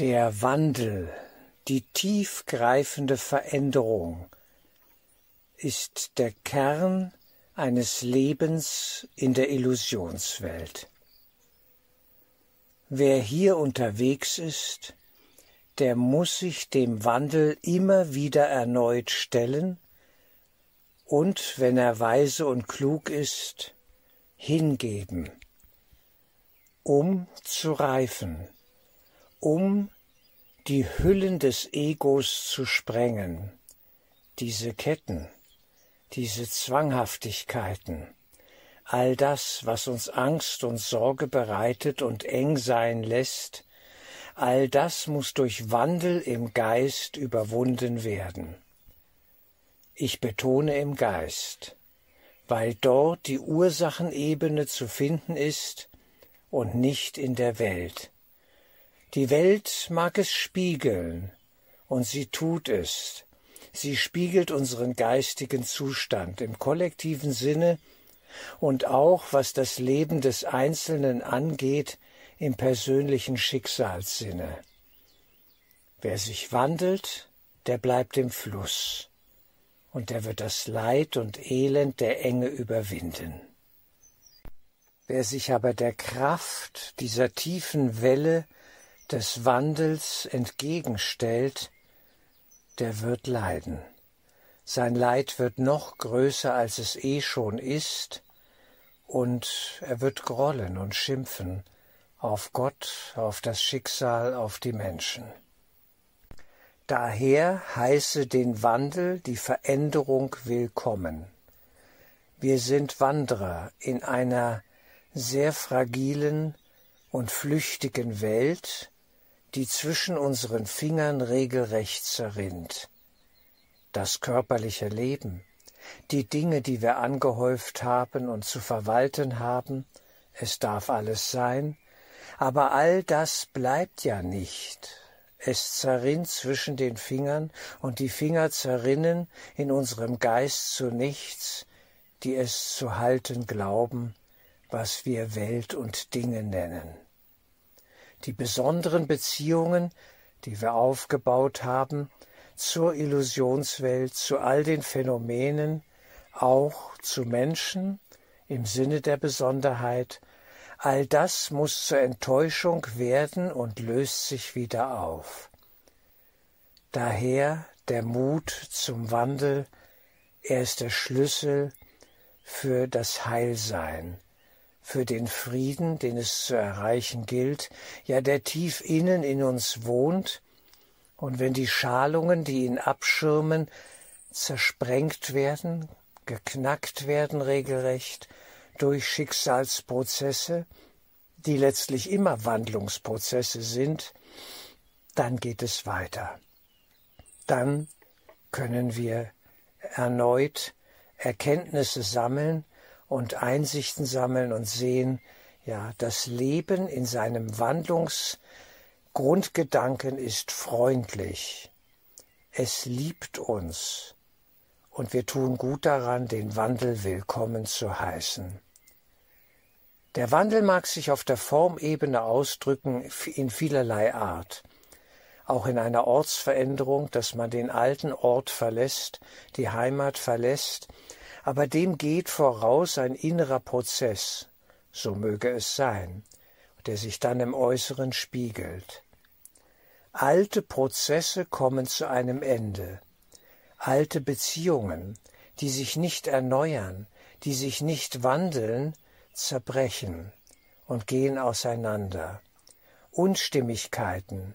Der Wandel, die tiefgreifende Veränderung ist der Kern eines Lebens in der Illusionswelt. Wer hier unterwegs ist, der muss sich dem Wandel immer wieder erneut stellen und, wenn er weise und klug ist, hingeben, um zu reifen, um die Hüllen des Egos zu sprengen, diese Ketten, diese Zwanghaftigkeiten, all das, was uns Angst und Sorge bereitet und eng sein lässt, all das muss durch Wandel im Geist überwunden werden. Ich betone im Geist, weil dort die Ursachenebene zu finden ist und nicht in der Welt. Die Welt mag es spiegeln, und sie tut es, Sie spiegelt unseren geistigen Zustand im kollektiven Sinne und auch, was das Leben des Einzelnen angeht, im persönlichen Schicksalssinne. Wer sich wandelt, der bleibt im Fluss, und der wird das Leid und Elend der Enge überwinden. Wer sich aber der Kraft dieser tiefen Welle des Wandels entgegenstellt, der wird leiden. Sein Leid wird noch größer, als es eh schon ist, und er wird grollen und schimpfen auf Gott, auf das Schicksal, auf die Menschen. Daher heiße den Wandel, die Veränderung willkommen. Wir sind Wanderer in einer sehr fragilen und flüchtigen Welt, die zwischen unseren Fingern regelrecht zerrinnt. Das körperliche Leben, die Dinge, die wir angehäuft haben und zu verwalten haben, es darf alles sein, aber all das bleibt ja nicht. Es zerrinnt zwischen den Fingern, und die Finger zerrinnen in unserem Geist zu nichts, die es zu halten glauben, was wir Welt und Dinge nennen die besonderen Beziehungen, die wir aufgebaut haben, zur Illusionswelt, zu all den Phänomenen, auch zu Menschen im Sinne der Besonderheit, all das muss zur Enttäuschung werden und löst sich wieder auf. Daher der Mut zum Wandel, er ist der Schlüssel für das Heilsein, für den Frieden, den es zu erreichen gilt, ja der tief innen in uns wohnt, und wenn die Schalungen, die ihn abschirmen, zersprengt werden, geknackt werden regelrecht durch Schicksalsprozesse, die letztlich immer Wandlungsprozesse sind, dann geht es weiter. Dann können wir erneut Erkenntnisse sammeln, und Einsichten sammeln und sehen, ja, das Leben in seinem Wandlungsgrundgedanken ist freundlich. Es liebt uns und wir tun gut daran, den Wandel willkommen zu heißen. Der Wandel mag sich auf der Formebene ausdrücken in vielerlei Art. Auch in einer Ortsveränderung, dass man den alten Ort verlässt, die Heimat verlässt, aber dem geht voraus ein innerer Prozess, so möge es sein, der sich dann im Äußeren spiegelt. Alte Prozesse kommen zu einem Ende, alte Beziehungen, die sich nicht erneuern, die sich nicht wandeln, zerbrechen und gehen auseinander. Unstimmigkeiten,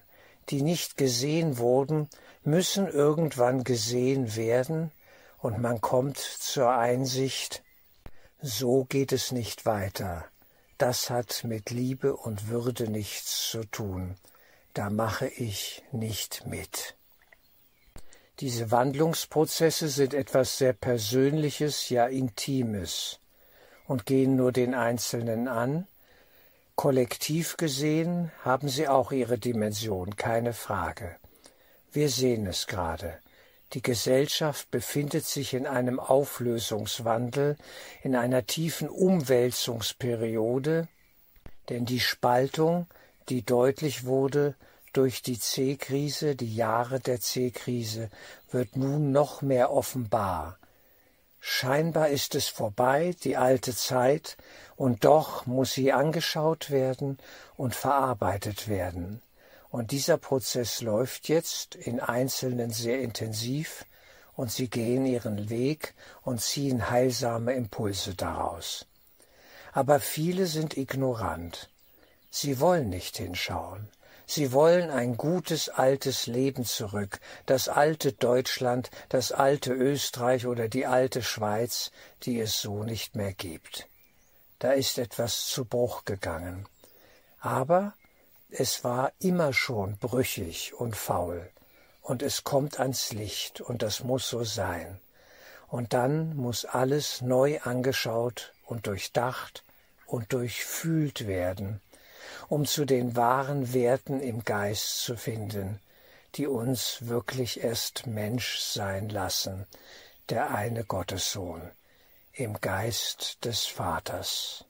die nicht gesehen wurden, müssen irgendwann gesehen werden und man kommt zur Einsicht, so geht es nicht weiter. Das hat mit Liebe und Würde nichts zu tun. Da mache ich nicht mit. Diese Wandlungsprozesse sind etwas sehr Persönliches, ja Intimes und gehen nur den Einzelnen an. Kollektiv gesehen haben sie auch ihre Dimension, keine Frage. Wir sehen es gerade. Die Gesellschaft befindet sich in einem Auflösungswandel, in einer tiefen Umwälzungsperiode, denn die Spaltung, die deutlich wurde durch die C-Krise, die Jahre der C-Krise, wird nun noch mehr offenbar. Scheinbar ist es vorbei, die alte Zeit, und doch muss sie angeschaut werden und verarbeitet werden. Und dieser Prozess läuft jetzt in Einzelnen sehr intensiv, und sie gehen ihren Weg und ziehen heilsame Impulse daraus. Aber viele sind ignorant. Sie wollen nicht hinschauen. Sie wollen ein gutes altes Leben zurück, das alte Deutschland, das alte Österreich oder die alte Schweiz, die es so nicht mehr gibt. Da ist etwas zu Bruch gegangen. Aber es war immer schon brüchig und faul, und es kommt ans Licht, und das muss so sein. Und dann muss alles neu angeschaut und durchdacht und durchfühlt werden, um zu den wahren Werten im Geist zu finden, die uns wirklich erst Mensch sein lassen, der eine Gottessohn, im Geist des Vaters.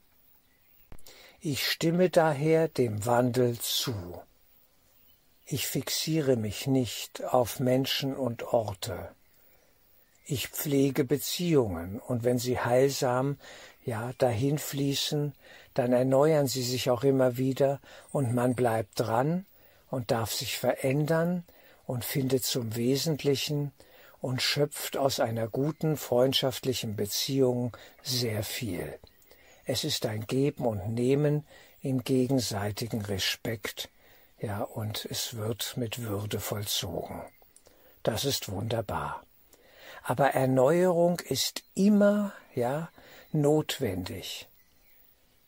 Ich stimme daher dem Wandel zu. Ich fixiere mich nicht auf Menschen und Orte. Ich pflege Beziehungen, und wenn sie heilsam, ja, dahin fließen, dann erneuern sie sich auch immer wieder und man bleibt dran und darf sich verändern und findet zum Wesentlichen und schöpft aus einer guten freundschaftlichen Beziehung sehr viel. Es ist ein Geben und Nehmen im gegenseitigen Respekt, ja, und es wird mit Würde vollzogen. Das ist wunderbar. Aber Erneuerung ist immer, ja, notwendig.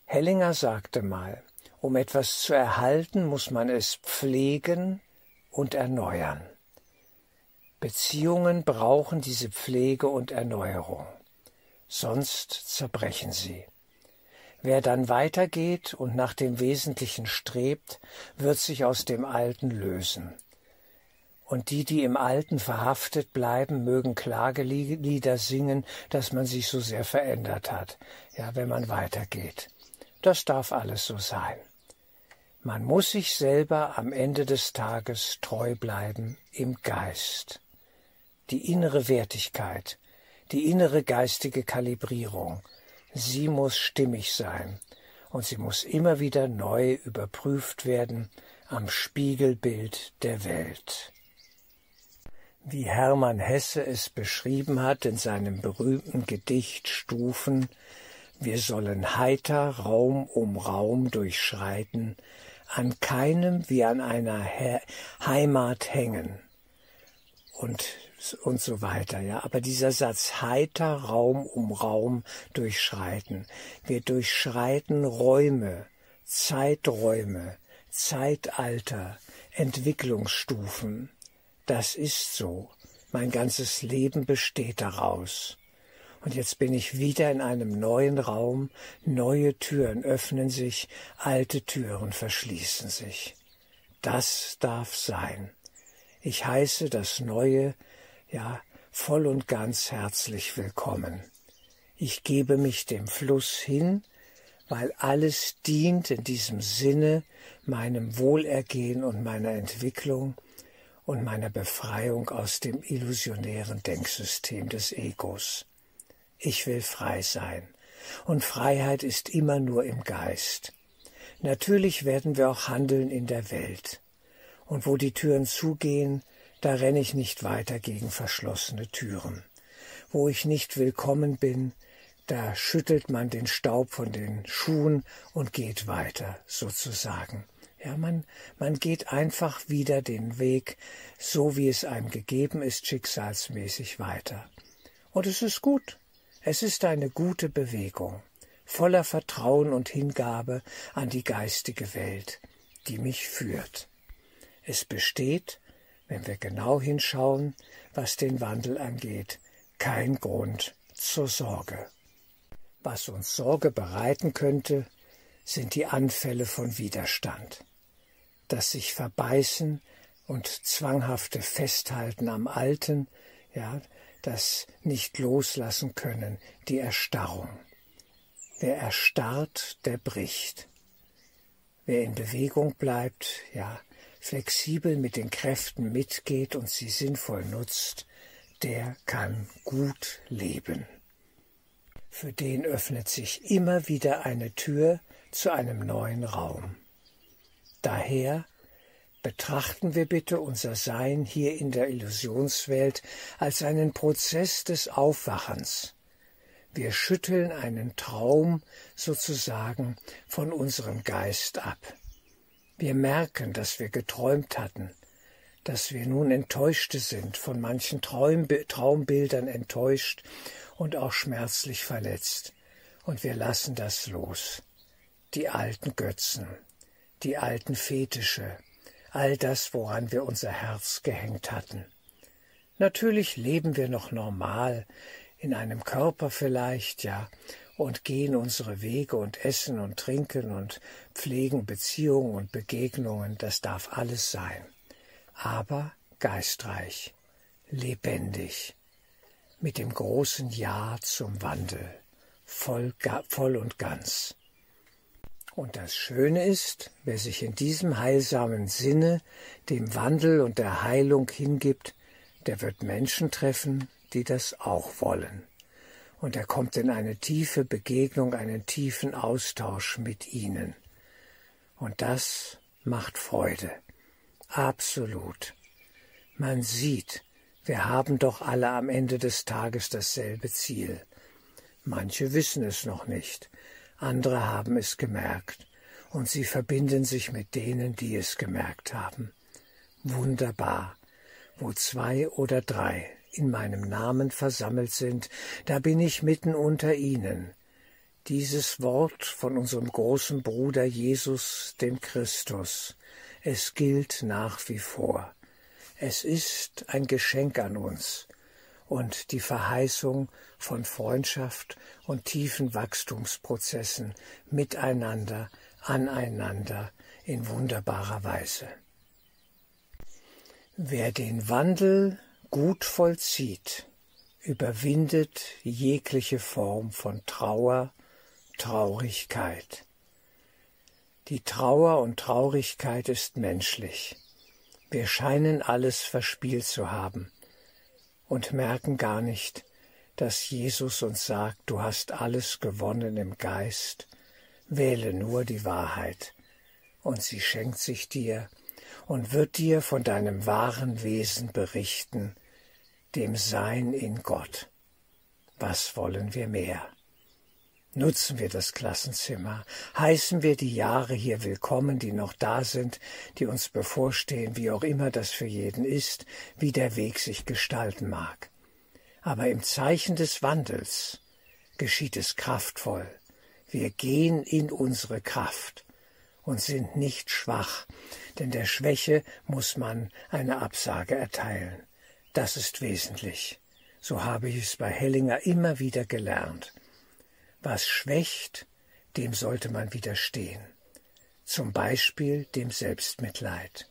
Hellinger sagte mal, um etwas zu erhalten, muss man es pflegen und erneuern. Beziehungen brauchen diese Pflege und Erneuerung, sonst zerbrechen sie. Wer dann weitergeht und nach dem Wesentlichen strebt, wird sich aus dem Alten lösen. Und die, die im Alten verhaftet bleiben, mögen Klagelieder singen, dass man sich so sehr verändert hat, ja, wenn man weitergeht. Das darf alles so sein. Man muss sich selber am Ende des Tages treu bleiben im Geist. Die innere Wertigkeit, die innere geistige Kalibrierung, sie muss stimmig sein und sie muss immer wieder neu überprüft werden am Spiegelbild der Welt. Wie Hermann Hesse es beschrieben hat in seinem berühmten Gedicht Stufen, wir sollen heiter Raum um Raum durchschreiten, an keinem wie an einer He Heimat hängen. Und, und so weiter, ja. Aber dieser Satz heiter Raum um Raum durchschreiten. Wir durchschreiten Räume, Zeiträume, Zeitalter, Entwicklungsstufen. Das ist so. Mein ganzes Leben besteht daraus. Und jetzt bin ich wieder in einem neuen Raum, neue Türen öffnen sich, alte Türen verschließen sich. Das darf sein. Ich heiße das Neue, ja, voll und ganz herzlich willkommen. Ich gebe mich dem Fluss hin, weil alles dient in diesem Sinne meinem Wohlergehen und meiner Entwicklung und meiner Befreiung aus dem illusionären Denksystem des Egos. Ich will frei sein. Und Freiheit ist immer nur im Geist. Natürlich werden wir auch handeln in der Welt. Und wo die Türen zugehen, da renne ich nicht weiter gegen verschlossene Türen. Wo ich nicht willkommen bin, da schüttelt man den Staub von den Schuhen und geht weiter, sozusagen. Ja, man, man geht einfach wieder den Weg, so wie es einem gegeben ist, schicksalsmäßig weiter. Und es ist gut. Es ist eine gute Bewegung, voller Vertrauen und Hingabe an die geistige Welt, die mich führt. Es besteht, wenn wir genau hinschauen, was den Wandel angeht, kein Grund zur Sorge. Was uns Sorge bereiten könnte, sind die Anfälle von Widerstand, das sich verbeißen und zwanghafte Festhalten am Alten, ja, das nicht loslassen können, die Erstarrung. Wer erstarrt, der bricht. Wer in Bewegung bleibt, ja, flexibel mit den Kräften mitgeht und sie sinnvoll nutzt, der kann gut leben. Für den öffnet sich immer wieder eine Tür zu einem neuen Raum. Daher betrachten wir bitte unser Sein hier in der Illusionswelt als einen Prozess des Aufwachens. Wir schütteln einen Traum sozusagen von unserem Geist ab. Wir merken, dass wir geträumt hatten, dass wir nun Enttäuschte sind, von manchen Traum Traumbildern enttäuscht und auch schmerzlich verletzt. Und wir lassen das los. Die alten Götzen, die alten Fetische, all das, woran wir unser Herz gehängt hatten. Natürlich leben wir noch normal, in einem Körper vielleicht, ja, und gehen unsere Wege und essen und trinken und pflegen Beziehungen und Begegnungen, das darf alles sein. Aber geistreich, lebendig, mit dem großen Ja zum Wandel, voll, voll und ganz. Und das Schöne ist, wer sich in diesem heilsamen Sinne dem Wandel und der Heilung hingibt, der wird Menschen treffen, die das auch wollen und er kommt in eine tiefe Begegnung, einen tiefen Austausch mit ihnen. Und das macht Freude. Absolut. Man sieht, wir haben doch alle am Ende des Tages dasselbe Ziel. Manche wissen es noch nicht, andere haben es gemerkt, und sie verbinden sich mit denen, die es gemerkt haben. Wunderbar, wo zwei oder drei in meinem Namen versammelt sind, da bin ich mitten unter ihnen. Dieses Wort von unserem großen Bruder Jesus, dem Christus, es gilt nach wie vor. Es ist ein Geschenk an uns und die Verheißung von Freundschaft und tiefen Wachstumsprozessen miteinander, aneinander in wunderbarer Weise. Wer den Wandel gut vollzieht, überwindet jegliche Form von Trauer, Traurigkeit. Die Trauer und Traurigkeit ist menschlich. Wir scheinen alles verspielt zu haben und merken gar nicht, dass Jesus uns sagt, du hast alles gewonnen im Geist, wähle nur die Wahrheit, und sie schenkt sich dir und wird dir von deinem wahren Wesen berichten, dem Sein in Gott. Was wollen wir mehr? Nutzen wir das Klassenzimmer, heißen wir die Jahre hier willkommen, die noch da sind, die uns bevorstehen, wie auch immer das für jeden ist, wie der Weg sich gestalten mag. Aber im Zeichen des Wandels geschieht es kraftvoll. Wir gehen in unsere Kraft und sind nicht schwach, denn der Schwäche muss man eine Absage erteilen. Das ist wesentlich. So habe ich es bei Hellinger immer wieder gelernt. Was schwächt, dem sollte man widerstehen. Zum Beispiel dem Selbstmitleid,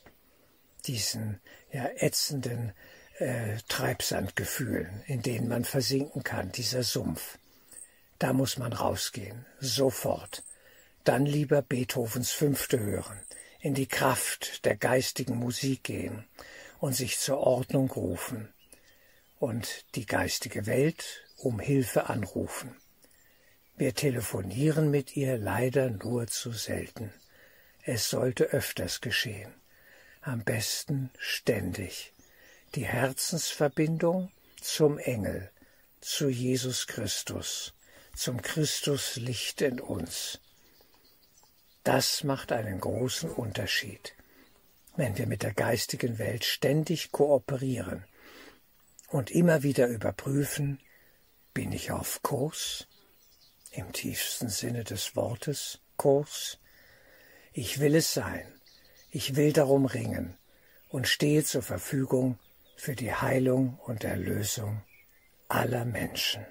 diesen ja ätzenden äh, Treibsandgefühlen, in denen man versinken kann, dieser Sumpf. Da muss man rausgehen, sofort dann lieber Beethovens Fünfte hören, in die Kraft der geistigen Musik gehen und sich zur Ordnung rufen und die geistige Welt um Hilfe anrufen. Wir telefonieren mit ihr leider nur zu selten. Es sollte öfters geschehen, am besten ständig. Die Herzensverbindung zum Engel, zu Jesus Christus, zum Christuslicht in uns. Das macht einen großen Unterschied, wenn wir mit der geistigen Welt ständig kooperieren und immer wieder überprüfen, bin ich auf Kurs, im tiefsten Sinne des Wortes Kurs, ich will es sein, ich will darum ringen und stehe zur Verfügung für die Heilung und Erlösung aller Menschen.